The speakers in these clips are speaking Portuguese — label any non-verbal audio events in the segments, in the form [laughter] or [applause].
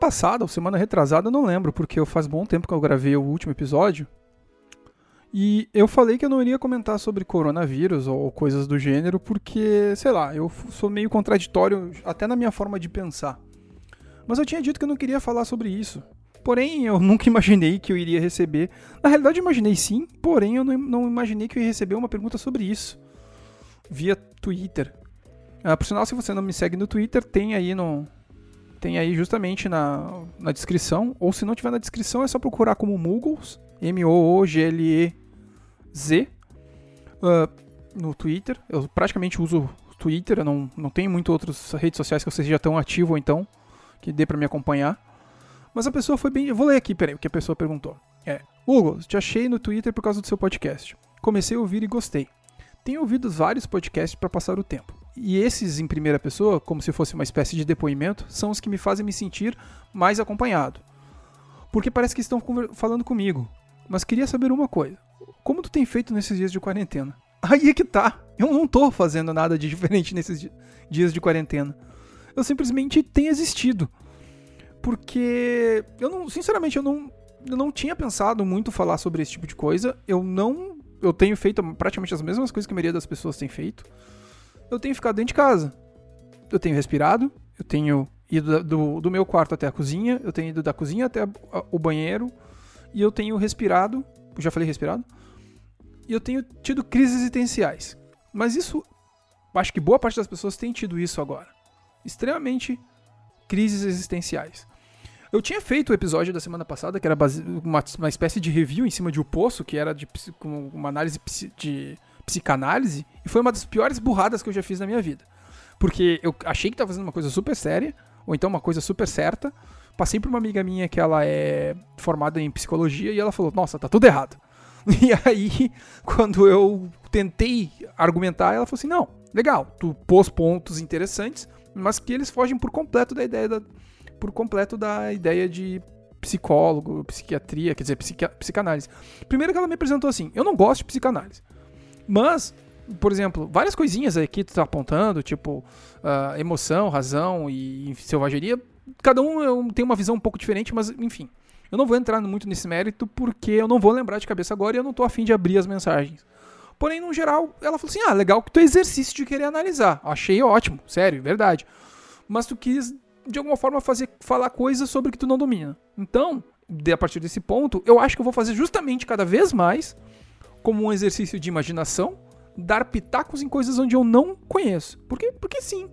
passada ou semana retrasada, não lembro, porque faz bom tempo que eu gravei o último episódio. E eu falei que eu não iria comentar sobre coronavírus ou coisas do gênero, porque, sei lá, eu sou meio contraditório até na minha forma de pensar. Mas eu tinha dito que eu não queria falar sobre isso. Porém, eu [laughs] nunca imaginei que eu iria receber. Na realidade, eu imaginei sim, porém, eu não, não imaginei que eu ia receber uma pergunta sobre isso via Twitter. Ah, por sinal, se você não me segue no Twitter, tem aí no. Tem aí justamente na, na descrição. Ou se não tiver na descrição, é só procurar como Muggles. M-O-O-G-L-E-Z. Uh, no Twitter. Eu praticamente uso Twitter. Eu não, não tenho muito outras redes sociais que eu seja tão ativo, então. Que dê para me acompanhar. Mas a pessoa foi bem. Eu vou ler aqui, peraí, o que a pessoa perguntou. É. Hugo, te achei no Twitter por causa do seu podcast. Comecei a ouvir e gostei. Tenho ouvido vários podcasts para passar o tempo. E esses em primeira pessoa, como se fosse uma espécie de depoimento, são os que me fazem me sentir mais acompanhado. Porque parece que estão falando comigo. Mas queria saber uma coisa. Como tu tem feito nesses dias de quarentena? [laughs] Aí é que tá. Eu não tô fazendo nada de [laughs] diferente nesses dias de quarentena. Eu simplesmente tenho existido. Porque eu não, sinceramente, eu não, eu não tinha pensado muito falar sobre esse tipo de coisa. Eu não eu tenho feito praticamente as mesmas coisas que a maioria das pessoas tem feito. Eu tenho ficado dentro de casa. Eu tenho respirado, eu tenho ido do, do meu quarto até a cozinha, eu tenho ido da cozinha até o banheiro, e eu tenho respirado, já falei respirado, e eu tenho tido crises existenciais. Mas isso, acho que boa parte das pessoas tem tido isso agora. Extremamente crises existenciais. Eu tinha feito o episódio da semana passada, que era uma, uma espécie de review em cima de O Poço, que era de uma análise de psicanálise, e foi uma das piores burradas que eu já fiz na minha vida. Porque eu achei que estava fazendo uma coisa super séria, ou então uma coisa super certa. Passei por uma amiga minha que ela é formada em psicologia e ela falou: Nossa, tá tudo errado. [laughs] E aí, quando eu tentei argumentar, ela falou assim: Não, legal, tu pôs pontos interessantes, mas que eles fogem por completo da ideia da, por completo da ideia de psicólogo, psiquiatria, quer dizer, psiqui psicanálise. Primeiro que ela me apresentou assim, eu não gosto de psicanálise. Mas, por exemplo, várias coisinhas aí que tu tá apontando, tipo uh, emoção, razão e selvageria, cada um tem uma visão um pouco diferente, mas enfim. Eu não vou entrar muito nesse mérito porque eu não vou lembrar de cabeça agora e eu não tô afim de abrir as mensagens. Porém, no geral, ela falou assim: ah, legal que tu exercício de querer analisar. Achei ótimo, sério, verdade. Mas tu quis de alguma forma fazer falar coisas sobre que tu não domina. Então, a partir desse ponto, eu acho que eu vou fazer justamente cada vez mais como um exercício de imaginação, dar pitacos em coisas onde eu não conheço. Por quê? Porque sim.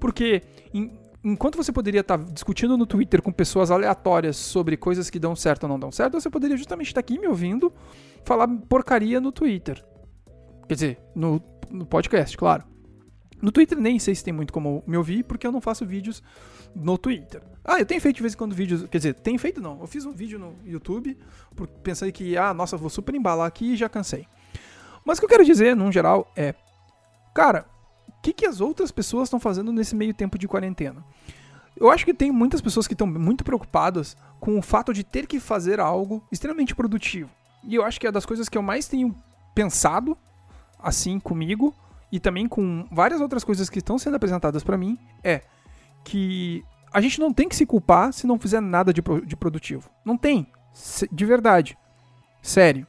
Porque em, enquanto você poderia estar discutindo no Twitter com pessoas aleatórias sobre coisas que dão certo ou não dão certo, você poderia justamente estar aqui me ouvindo falar porcaria no Twitter. Quer dizer, no, no podcast, claro. No Twitter nem sei se tem muito como me ouvir, porque eu não faço vídeos no Twitter. Ah, eu tenho feito de vez em quando vídeos. Quer dizer, tenho feito não. Eu fiz um vídeo no YouTube, porque pensei que, ah, nossa, vou super embalar aqui e já cansei. Mas o que eu quero dizer, num geral, é. Cara, o que, que as outras pessoas estão fazendo nesse meio tempo de quarentena? Eu acho que tem muitas pessoas que estão muito preocupadas com o fato de ter que fazer algo extremamente produtivo. E eu acho que é das coisas que eu mais tenho pensado assim comigo e também com várias outras coisas que estão sendo apresentadas para mim é que a gente não tem que se culpar se não fizer nada de, de produtivo. Não tem. De verdade. Sério.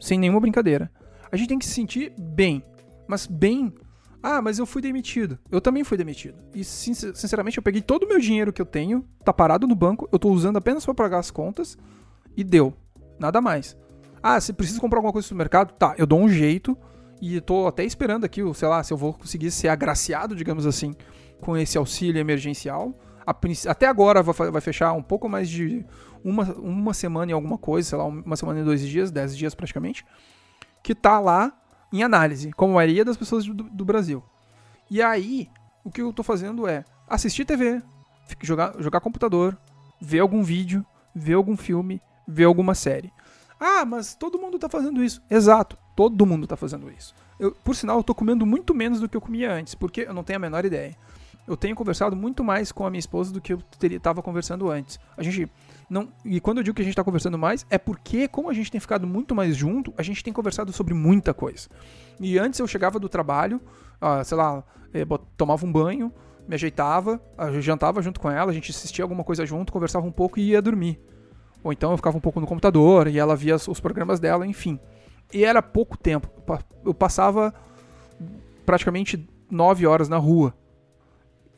Sem nenhuma brincadeira. A gente tem que se sentir bem. Mas bem. Ah, mas eu fui demitido. Eu também fui demitido. E sinceramente, eu peguei todo o meu dinheiro que eu tenho, tá parado no banco, eu tô usando apenas para pagar as contas e deu. Nada mais. Ah, você precisa comprar alguma coisa no mercado? Tá, eu dou um jeito e tô até esperando aqui, sei lá, se eu vou conseguir ser agraciado, digamos assim, com esse auxílio emergencial. Até agora vai fechar um pouco mais de uma, uma semana e alguma coisa, sei lá, uma semana e dois dias, dez dias praticamente, que tá lá em análise, como a maioria das pessoas do, do Brasil. E aí, o que eu tô fazendo é assistir TV, jogar, jogar computador, ver algum vídeo, ver algum filme, ver alguma série. Ah, mas todo mundo tá fazendo isso. Exato, todo mundo tá fazendo isso. Eu, por sinal, eu tô comendo muito menos do que eu comia antes, porque eu não tenho a menor ideia. Eu tenho conversado muito mais com a minha esposa do que eu estava conversando antes. A gente não. E quando eu digo que a gente está conversando mais, é porque, como a gente tem ficado muito mais junto, a gente tem conversado sobre muita coisa. E antes eu chegava do trabalho, ah, sei lá, eh, tomava um banho, me ajeitava, eu jantava junto com ela, a gente assistia alguma coisa junto, conversava um pouco e ia dormir. Ou então eu ficava um pouco no computador e ela via os programas dela, enfim. E era pouco tempo. Eu passava praticamente nove horas na rua.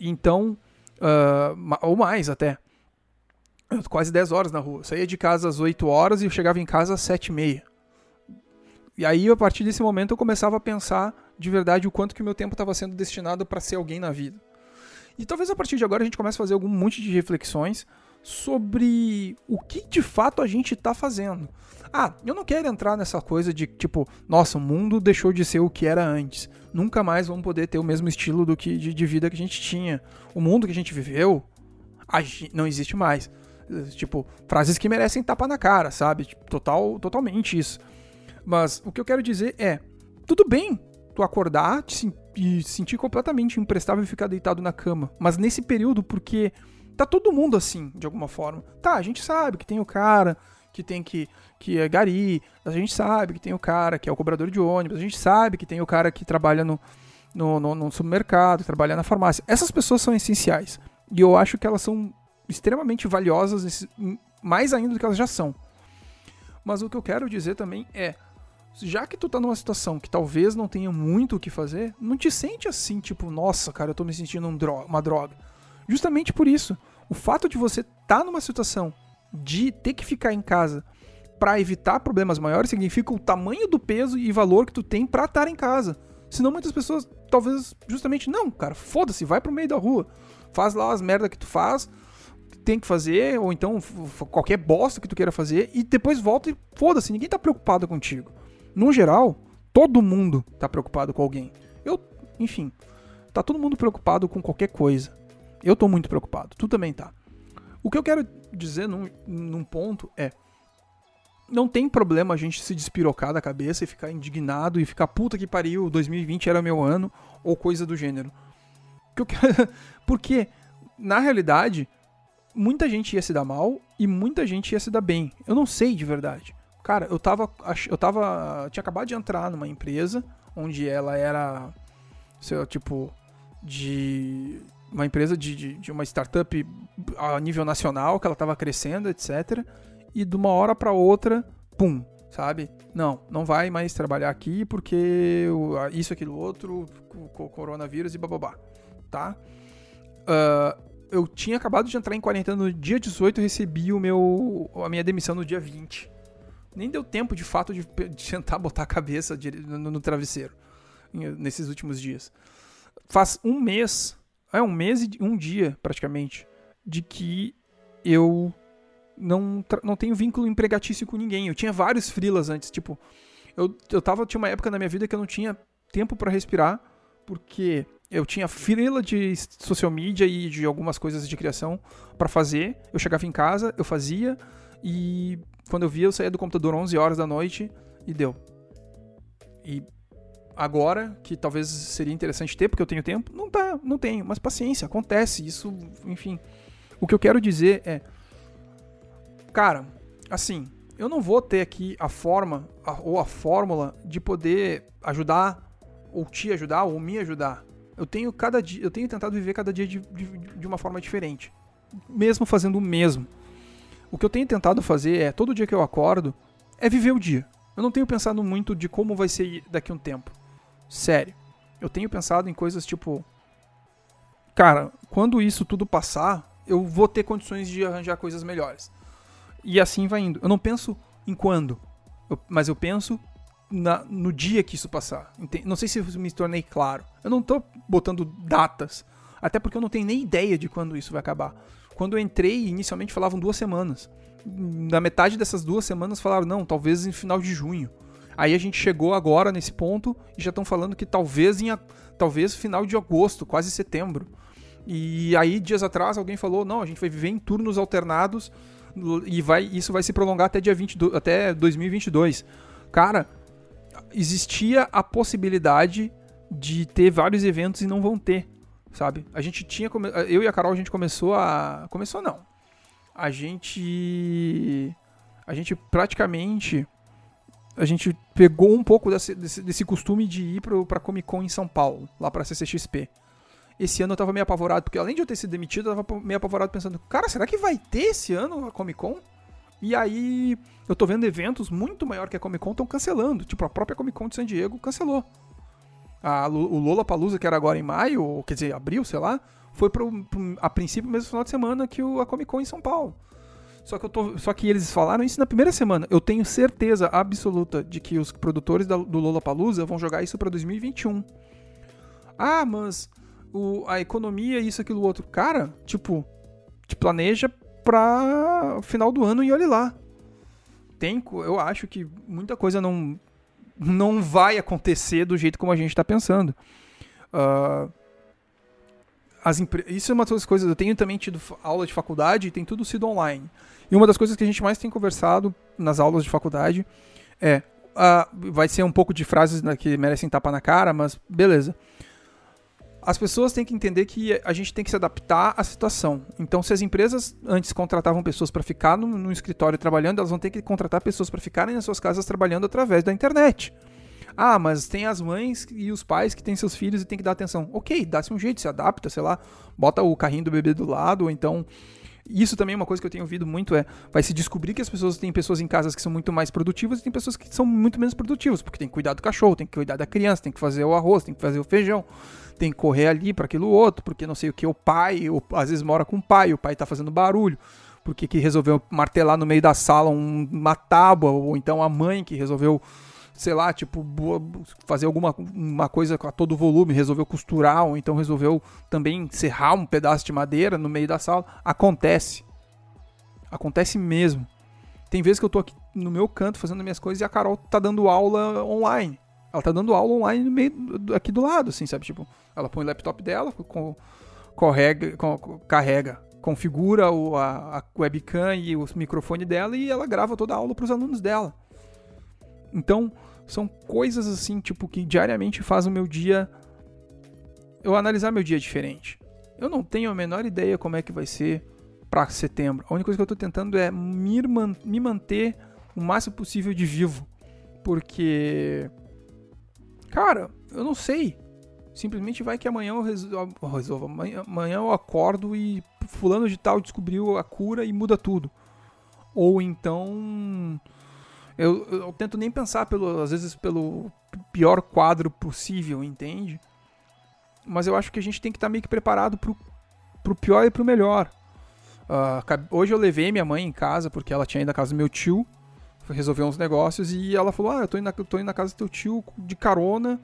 Então, uh, ou mais até. Quase 10 horas na rua. Eu saía de casa às 8 horas e chegava em casa às 7 e meia. E aí, a partir desse momento, eu começava a pensar de verdade o quanto que o meu tempo estava sendo destinado para ser alguém na vida. E talvez a partir de agora a gente comece a fazer algum monte de reflexões sobre o que de fato a gente está fazendo. Ah, eu não quero entrar nessa coisa de tipo, nossa, o mundo deixou de ser o que era antes. Nunca mais vamos poder ter o mesmo estilo do que de, de vida que a gente tinha. O mundo que a gente viveu a não existe mais. Tipo, frases que merecem tapa na cara, sabe? Tipo, total, totalmente isso. Mas o que eu quero dizer é, tudo bem tu acordar e sentir completamente imprestável e ficar deitado na cama. Mas nesse período, porque tá todo mundo assim, de alguma forma. Tá, a gente sabe que tem o cara que tem que que é gari, a gente sabe que tem o cara que é o cobrador de ônibus, a gente sabe que tem o cara que trabalha no, no, no, no supermercado, trabalha na farmácia. Essas pessoas são essenciais. E eu acho que elas são extremamente valiosas, mais ainda do que elas já são. Mas o que eu quero dizer também é, já que tu tá numa situação que talvez não tenha muito o que fazer, não te sente assim, tipo, nossa, cara, eu tô me sentindo um uma droga. Justamente por isso, o fato de você estar tá numa situação de ter que ficar em casa para evitar problemas maiores significa o tamanho do peso e valor que tu tem para estar em casa. Senão muitas pessoas talvez justamente não, cara, foda-se, vai pro meio da rua. Faz lá as merda que tu faz, tem que fazer, ou então qualquer bosta que tu queira fazer, e depois volta e foda-se, ninguém tá preocupado contigo no geral, todo mundo tá preocupado com alguém. Eu, enfim, tá todo mundo preocupado com qualquer coisa. Eu tô muito preocupado, tu também tá. O que eu quero dizer num, num ponto é: não tem problema a gente se despirocar da cabeça e ficar indignado e ficar puta que pariu, 2020 era meu ano, ou coisa do gênero. [laughs] Porque, na realidade, muita gente ia se dar mal e muita gente ia se dar bem. Eu não sei de verdade. Cara, eu tava. Eu tava. Tinha acabado de entrar numa empresa onde ela era. Sei, tipo. De. Uma empresa de, de, de uma startup a nível nacional, que ela tava crescendo, etc. E de uma hora para outra, pum, sabe? Não, não vai mais trabalhar aqui porque isso, aquilo, outro, o coronavírus e bababá, tá? Uh, eu tinha acabado de entrar em quarentena no dia 18 e recebi o meu, a minha demissão no dia 20 nem deu tempo de fato de, de tentar botar a cabeça no, no travesseiro nesses últimos dias. Faz um mês, é um mês e um dia praticamente, de que eu não, não tenho vínculo empregatício com ninguém. Eu tinha vários frilas antes, tipo, eu, eu tava, tinha uma época na minha vida que eu não tinha tempo para respirar, porque eu tinha frila de social media e de algumas coisas de criação para fazer. Eu chegava em casa, eu fazia e quando eu via, eu saía do computador 11 horas da noite e deu. E agora, que talvez seria interessante ter, porque eu tenho tempo, não tá, não tenho, mas paciência, acontece, isso, enfim. O que eu quero dizer é, cara, assim, eu não vou ter aqui a forma a, ou a fórmula de poder ajudar ou te ajudar ou me ajudar. Eu tenho cada dia, eu tenho tentado viver cada dia de, de, de uma forma diferente, mesmo fazendo o mesmo. O que eu tenho tentado fazer é, todo dia que eu acordo, é viver o dia. Eu não tenho pensado muito de como vai ser daqui a um tempo. Sério. Eu tenho pensado em coisas tipo. Cara, quando isso tudo passar, eu vou ter condições de arranjar coisas melhores. E assim vai indo. Eu não penso em quando, mas eu penso na, no dia que isso passar. Não sei se me tornei claro. Eu não tô botando datas. Até porque eu não tenho nem ideia de quando isso vai acabar. Quando eu entrei, inicialmente falavam duas semanas. Na metade dessas duas semanas falaram, não, talvez em final de junho. Aí a gente chegou agora nesse ponto e já estão falando que talvez em talvez final de agosto, quase setembro. E aí dias atrás alguém falou, não, a gente vai viver em turnos alternados e vai isso vai se prolongar até dia 22, até 2022. Cara, existia a possibilidade de ter vários eventos e não vão ter sabe? A gente tinha. Eu e a Carol, a gente começou a. Começou não. A gente. A gente praticamente. A gente pegou um pouco desse, desse, desse costume de ir pro, pra Comic Con em São Paulo, lá pra CCXP. esse ano eu tava meio apavorado, porque além de eu ter sido demitido, eu tava meio apavorado pensando, cara, será que vai ter esse ano a Comic Con? E aí eu tô vendo eventos muito maior que a Comic Con estão cancelando. Tipo, a própria Comic Con de San Diego cancelou. A, o Lola Palusa, que era agora em maio, ou quer dizer, abril, sei lá, foi pro, pro, a princípio mesmo final de semana que o, a Comic Con em São Paulo. Só que, eu tô, só que eles falaram isso na primeira semana. Eu tenho certeza absoluta de que os produtores da, do Lola Palusa vão jogar isso para 2021. Ah, mas o, a economia, isso, aquilo, outro. Cara, tipo, te planeja pra final do ano e olhe lá. Tem, eu acho que muita coisa não, não vai acontecer do jeito como a gente está pensando. Uh, as Isso é uma das coisas. Eu tenho também tido aula de faculdade e tem tudo sido online. E uma das coisas que a gente mais tem conversado nas aulas de faculdade é. Uh, vai ser um pouco de frases que merecem tapa na cara, mas beleza as pessoas têm que entender que a gente tem que se adaptar à situação. Então, se as empresas antes contratavam pessoas para ficar no, no, escritório trabalhando, elas vão ter que contratar pessoas para ficarem nas suas casas trabalhando através da internet. Ah, mas tem as mães e os pais que têm seus filhos e tem que dar atenção. Ok, dá-se um jeito, se adapta, sei lá, bota o carrinho do bebê do lado, ou então isso também é uma coisa que eu tenho ouvido muito é vai se descobrir que as pessoas têm pessoas em casas que são muito mais produtivas e tem pessoas que são muito menos produtivas, porque tem que cuidar do cachorro, tem que cuidar da criança, tem que fazer o arroz, tem que fazer o feijão tem que correr ali para aquilo outro, porque não sei o que, o pai, ou, às vezes mora com o pai, o pai tá fazendo barulho, porque que resolveu martelar no meio da sala um, uma tábua, ou então a mãe que resolveu, sei lá, tipo, fazer alguma uma coisa a todo volume, resolveu costurar, ou então resolveu também serrar um pedaço de madeira no meio da sala. Acontece. Acontece mesmo. Tem vezes que eu tô aqui no meu canto fazendo minhas coisas e a Carol tá dando aula online. Ela tá dando aula online no meio, aqui do lado, assim, sabe? Tipo, ela põe o laptop dela, com, correga, com, carrega, configura o, a, a, webcam e o microfone dela e ela grava toda a aula para os alunos dela. Então, são coisas assim, tipo, que diariamente fazem o meu dia. Eu analisar meu dia diferente. Eu não tenho a menor ideia como é que vai ser para setembro. A única coisa que eu tô tentando é me, manter o máximo possível de vivo. Porque Cara, eu não sei. Simplesmente vai que amanhã eu resolvo. Amanhã, amanhã eu acordo e fulano de tal descobriu a cura e muda tudo. Ou então. Eu, eu tento nem pensar, pelo, às vezes, pelo pior quadro possível, entende? Mas eu acho que a gente tem que estar tá meio que preparado pro, pro pior e pro melhor. Uh, hoje eu levei minha mãe em casa, porque ela tinha ido na casa do meu tio resolver uns negócios e ela falou: Ah, eu tô indo na, tô indo na casa do teu tio de carona.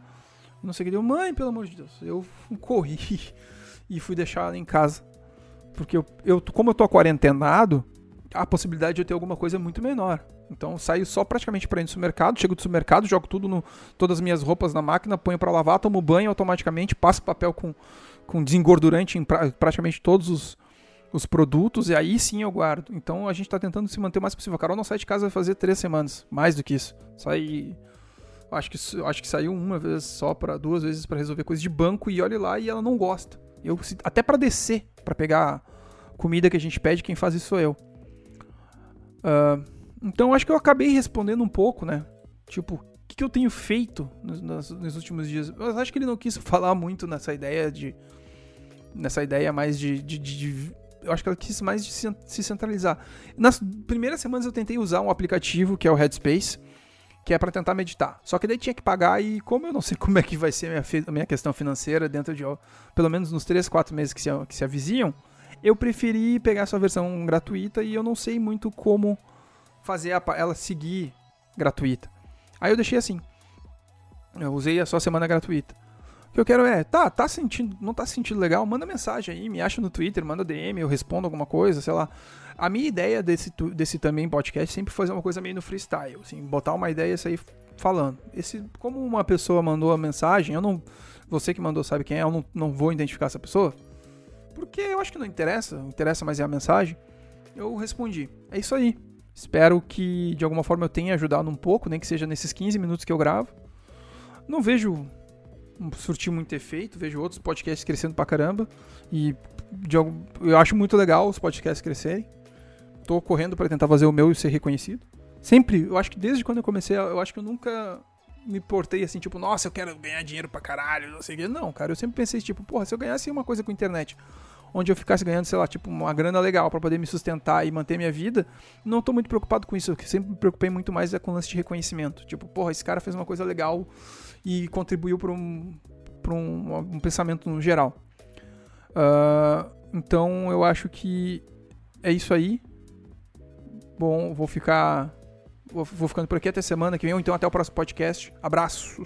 Não sei o que deu. Mãe, pelo amor de Deus. Eu [laughs] corri [laughs] e fui deixar ela em casa. Porque eu, eu, como eu tô quarentenado, a possibilidade de eu ter alguma coisa é muito menor. Então saio só praticamente para ir no supermercado, chego do supermercado, jogo tudo no, todas as minhas roupas na máquina, ponho para lavar, tomo banho automaticamente, passo papel com, com desengordurante em pra, praticamente todos os, os produtos e aí sim eu guardo. Então a gente está tentando se manter o mais possível. Carol não sai de casa fazer três semanas, mais do que isso. Sai. Acho que, acho que saiu uma vez só, para duas vezes para resolver coisas de banco e olha lá e ela não gosta. Eu, até para descer, para pegar comida que a gente pede, quem faz isso sou eu. Uh, então acho que eu acabei respondendo um pouco, né? Tipo, o que, que eu tenho feito nos, nos, nos, últimos dias? Eu acho que ele não quis [laughs] falar muito nessa ideia de. Nessa ideia mais de, de, de eu acho que ela quis mais se centralizar. Nas primeiras semanas eu tentei usar um aplicativo que é o Headspace, que é para tentar meditar. Só que daí tinha que pagar e como eu não sei [laughs] como é que vai ser a minha, minha questão financeira dentro de, pelo menos nos 3, 4 meses que se, que se avizinham, eu preferi pegar essa versão gratuita e eu não sei muito como fazer a, ela seguir gratuita. Aí eu deixei assim. Eu usei a só semana gratuita. O que eu quero é, tá, tá sentindo, não tá sentindo legal? Manda mensagem aí, me acha no Twitter, manda DM, eu respondo alguma coisa, sei lá. A minha ideia desse, desse também podcast sempre fazer uma coisa meio no freestyle, assim, botar uma ideia e sair falando. Esse, como uma pessoa mandou a mensagem, eu não. Você que mandou sabe quem é, eu não, não vou identificar essa pessoa. Porque eu acho que não interessa, interessa mais é a mensagem. Eu respondi. É isso aí. Espero que de alguma forma eu tenha ajudado um pouco, nem que seja nesses 15 minutos que eu gravo. Não vejo surtiu muito efeito, vejo outros podcasts crescendo pra caramba e de, eu acho muito legal os podcasts crescerem. Tô correndo para tentar fazer o meu e ser reconhecido. Sempre, eu acho que desde quando eu comecei, eu acho que eu nunca me portei assim, tipo, nossa, eu quero ganhar dinheiro pra caralho, não sei o quê. Não, cara, eu sempre pensei, tipo, porra, se eu ganhasse uma coisa com internet, onde eu ficasse ganhando, sei lá, tipo, uma grana legal para poder me sustentar e manter minha vida, não tô muito preocupado com isso. Eu sempre me preocupei muito mais é com o lance de reconhecimento. Tipo, porra, esse cara fez uma coisa legal e contribuiu para um, pra um, um pensamento no geral. Uh, então eu acho que é isso aí. Bom, vou ficar. Vou, ficando por aqui até semana que vem, ou então até o próximo podcast. Abraços!